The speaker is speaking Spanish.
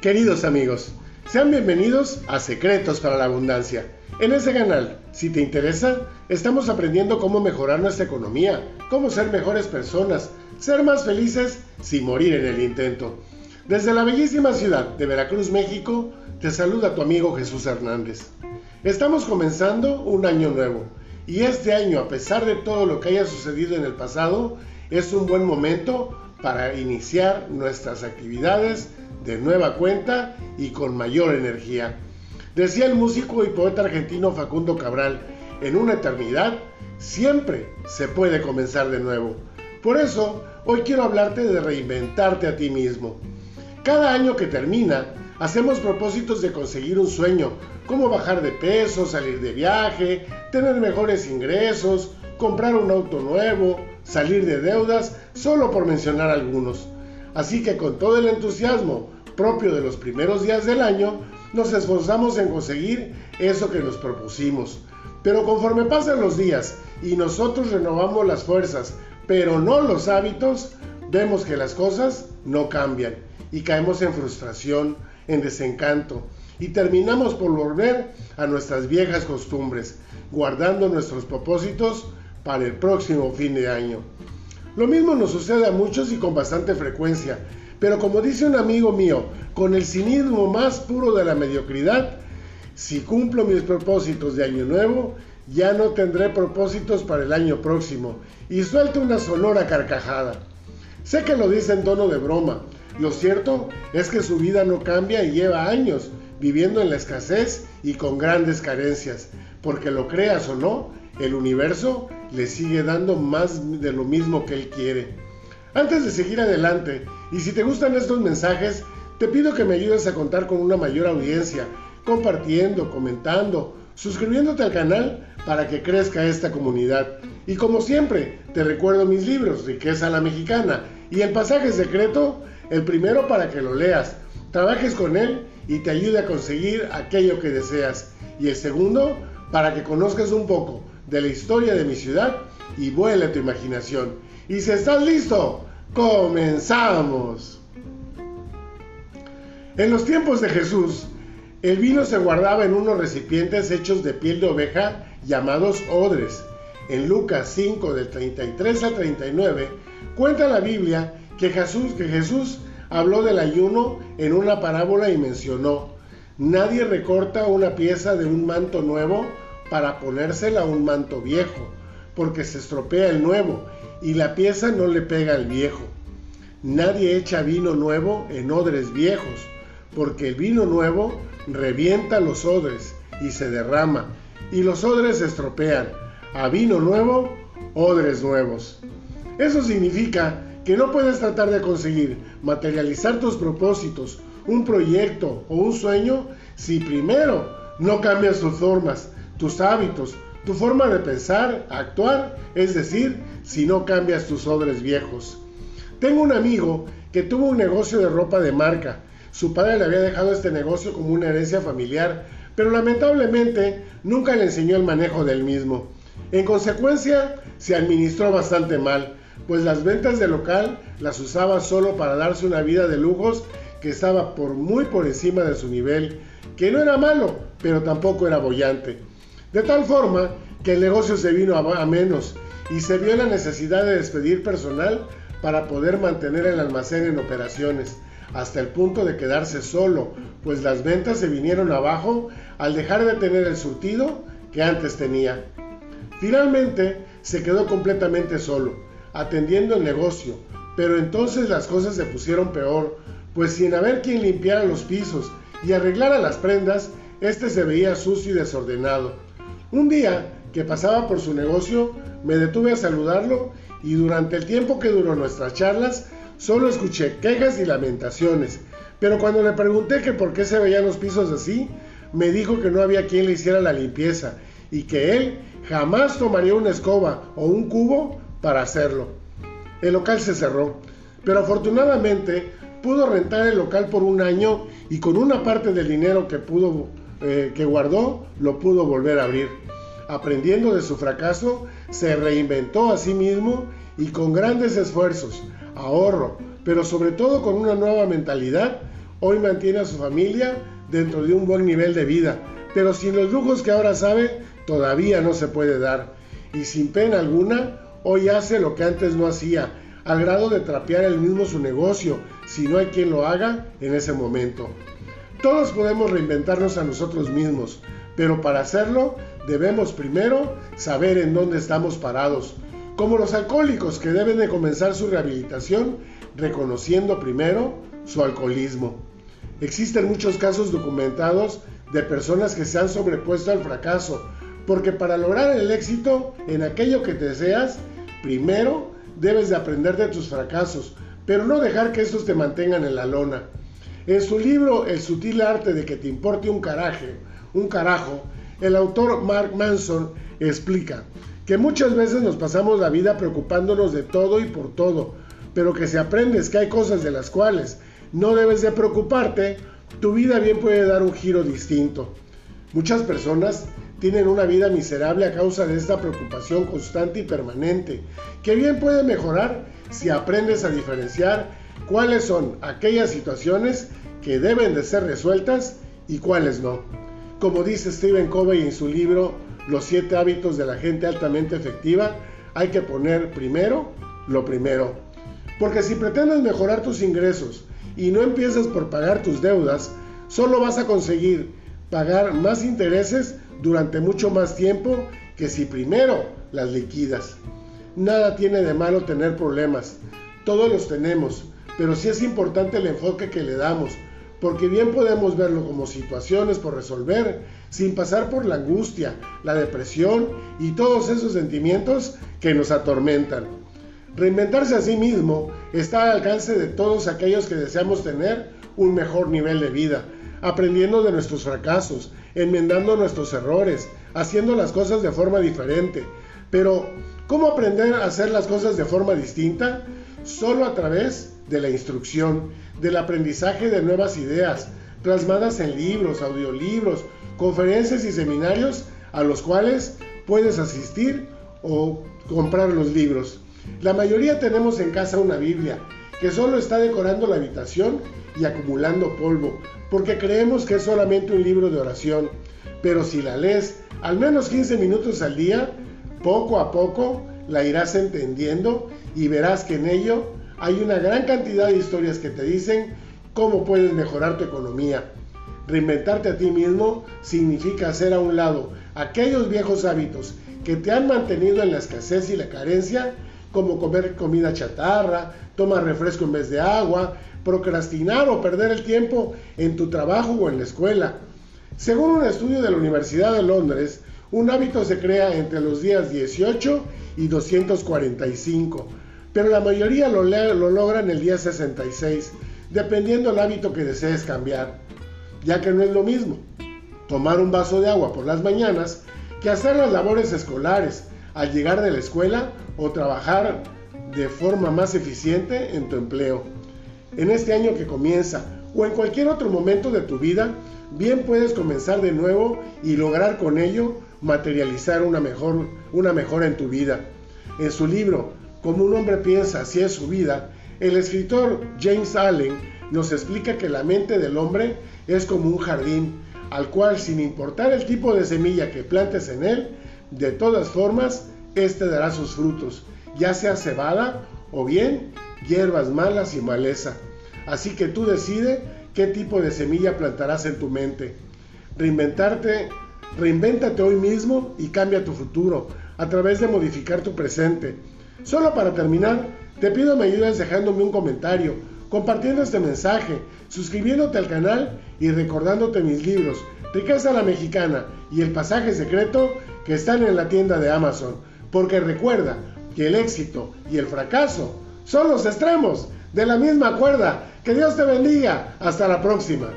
Queridos amigos, sean bienvenidos a Secretos para la Abundancia. En este canal, si te interesa, estamos aprendiendo cómo mejorar nuestra economía, cómo ser mejores personas, ser más felices sin morir en el intento. Desde la bellísima ciudad de Veracruz, México, te saluda tu amigo Jesús Hernández. Estamos comenzando un año nuevo y este año, a pesar de todo lo que haya sucedido en el pasado, es un buen momento para iniciar nuestras actividades de nueva cuenta y con mayor energía. Decía el músico y poeta argentino Facundo Cabral, en una eternidad siempre se puede comenzar de nuevo. Por eso, hoy quiero hablarte de reinventarte a ti mismo. Cada año que termina, hacemos propósitos de conseguir un sueño, como bajar de peso, salir de viaje, tener mejores ingresos, comprar un auto nuevo, salir de deudas, solo por mencionar algunos. Así que con todo el entusiasmo propio de los primeros días del año, nos esforzamos en conseguir eso que nos propusimos. Pero conforme pasan los días y nosotros renovamos las fuerzas, pero no los hábitos, vemos que las cosas no cambian y caemos en frustración, en desencanto y terminamos por volver a nuestras viejas costumbres, guardando nuestros propósitos para el próximo fin de año. Lo mismo nos sucede a muchos y con bastante frecuencia, pero como dice un amigo mío, con el cinismo más puro de la mediocridad, si cumplo mis propósitos de año nuevo, ya no tendré propósitos para el año próximo. Y suelta una sonora carcajada. Sé que lo dice en tono de broma. Lo cierto es que su vida no cambia y lleva años viviendo en la escasez y con grandes carencias. Porque lo creas o no, el universo le sigue dando más de lo mismo que él quiere. Antes de seguir adelante, y si te gustan estos mensajes, te pido que me ayudes a contar con una mayor audiencia, compartiendo, comentando, suscribiéndote al canal para que crezca esta comunidad. Y como siempre, te recuerdo mis libros, Riqueza la Mexicana y El Pasaje Secreto, el primero para que lo leas, trabajes con él y te ayude a conseguir aquello que deseas. Y el segundo, para que conozcas un poco de la historia de mi ciudad y vuele tu imaginación. Y si estás listo, comenzamos. En los tiempos de Jesús, el vino se guardaba en unos recipientes hechos de piel de oveja llamados odres. En Lucas 5 del 33 al 39 cuenta la Biblia que Jesús, que Jesús habló del ayuno en una parábola y mencionó, nadie recorta una pieza de un manto nuevo para ponérsela a un manto viejo, porque se estropea el nuevo y la pieza no le pega al viejo. Nadie echa vino nuevo en odres viejos, porque el vino nuevo revienta los odres y se derrama, y los odres se estropean. A vino nuevo, odres nuevos. Eso significa que no puedes tratar de conseguir materializar tus propósitos, un proyecto o un sueño si primero no cambias tus formas, tus hábitos, tu forma de pensar, actuar, es decir, si no cambias tus odres viejos. Tengo un amigo que tuvo un negocio de ropa de marca. Su padre le había dejado este negocio como una herencia familiar, pero lamentablemente nunca le enseñó el manejo del mismo. En consecuencia, se administró bastante mal, pues las ventas del local las usaba solo para darse una vida de lujos que estaba por muy por encima de su nivel, que no era malo, pero tampoco era bollante. De tal forma que el negocio se vino a, menos y se vio la necesidad de despedir personal para poder mantener el almacén en operaciones, hasta el punto de quedarse solo, pues las ventas se vinieron abajo al dejar de tener el surtido que antes tenía. Finalmente se quedó completamente solo, atendiendo el negocio, pero entonces las cosas se pusieron peor, pues sin haber quien limpiara los pisos y arreglara las prendas, este se veía sucio y desordenado. Un día que pasaba por su negocio, me detuve a saludarlo y durante el tiempo que duró nuestras charlas, solo escuché quejas y lamentaciones. Pero cuando le pregunté que por qué se veían los pisos así, me dijo que no había quien le hiciera la limpieza y que él jamás tomaría una escoba o un cubo para hacerlo. El local se cerró, pero afortunadamente pudo rentar el local por un año y con una parte del dinero que pudo eh, que guardó lo pudo volver a abrir. Aprendiendo de su fracaso, se reinventó a sí mismo y con grandes esfuerzos, ahorro, pero sobre todo con una nueva mentalidad, Hoy mantiene a su familia dentro de un buen nivel de vida, pero sin los lujos que ahora sabe, todavía no se puede dar. Y sin pena alguna, hoy hace lo que antes no hacía, al grado de trapear el mismo su negocio, si no hay quien lo haga en ese momento. Todos podemos reinventarnos a nosotros mismos, pero para hacerlo debemos primero saber en dónde estamos parados, como los alcohólicos que deben de comenzar su rehabilitación reconociendo primero su alcoholismo. Existen muchos casos documentados de personas que se han sobrepuesto al fracaso, porque para lograr el éxito en aquello que deseas, primero debes de aprender de tus fracasos, pero no dejar que estos te mantengan en la lona. En su libro El sutil arte de que te importe un caraje, un carajo, el autor Mark Manson explica que muchas veces nos pasamos la vida preocupándonos de todo y por todo, pero que si aprendes que hay cosas de las cuales no debes de preocuparte, tu vida bien puede dar un giro distinto. Muchas personas tienen una vida miserable a causa de esta preocupación constante y permanente, que bien puede mejorar si aprendes a diferenciar cuáles son aquellas situaciones que deben de ser resueltas y cuáles no. Como dice Stephen Covey en su libro Los siete hábitos de la gente altamente efectiva, hay que poner primero lo primero. Porque si pretendes mejorar tus ingresos y no empiezas por pagar tus deudas, solo vas a conseguir pagar más intereses durante mucho más tiempo que si primero las liquidas. Nada tiene de malo tener problemas, todos los tenemos, pero sí es importante el enfoque que le damos, porque bien podemos verlo como situaciones por resolver, sin pasar por la angustia, la depresión y todos esos sentimientos que nos atormentan. Reinventarse a sí mismo está al alcance de todos aquellos que deseamos tener un mejor nivel de vida, aprendiendo de nuestros fracasos, enmendando nuestros errores, haciendo las cosas de forma diferente. Pero, ¿cómo aprender a hacer las cosas de forma distinta? Solo a través de la instrucción, del aprendizaje de nuevas ideas, plasmadas en libros, audiolibros, conferencias y seminarios a los cuales puedes asistir o comprar los libros. La mayoría tenemos en casa una Biblia que solo está decorando la habitación y acumulando polvo, porque creemos que es solamente un libro de oración. Pero si la lees al menos 15 minutos al día, poco a poco la irás entendiendo y verás que en ello hay una gran cantidad de historias que te dicen cómo puedes mejorar tu economía. Reinventarte a ti mismo significa hacer a un lado aquellos viejos hábitos que te han mantenido en la escasez y la carencia como comer comida chatarra, tomar refresco en vez de agua, procrastinar o perder el tiempo en tu trabajo o en la escuela. Según un estudio de la Universidad de Londres, un hábito se crea entre los días 18 y 245, pero la mayoría lo, lo logra en el día 66, dependiendo del hábito que desees cambiar, ya que no es lo mismo tomar un vaso de agua por las mañanas que hacer las labores escolares al llegar de la escuela o trabajar de forma más eficiente en tu empleo. En este año que comienza o en cualquier otro momento de tu vida, bien puedes comenzar de nuevo y lograr con ello materializar una, mejor, una mejora en tu vida. En su libro, Como un hombre piensa, así es su vida, el escritor James Allen nos explica que la mente del hombre es como un jardín, al cual sin importar el tipo de semilla que plantes en él, de todas formas, éste dará sus frutos, ya sea cebada o bien hierbas malas y maleza. Así que tú decide qué tipo de semilla plantarás en tu mente. Reinventarte, reinvéntate hoy mismo y cambia tu futuro a través de modificar tu presente. Solo para terminar, te pido me ayudes dejándome un comentario, compartiendo este mensaje, suscribiéndote al canal y recordándote mis libros, Riqueza la Mexicana y El Pasaje Secreto que están en la tienda de Amazon. Porque recuerda que el éxito y el fracaso son los extremos de la misma cuerda. Que Dios te bendiga. Hasta la próxima.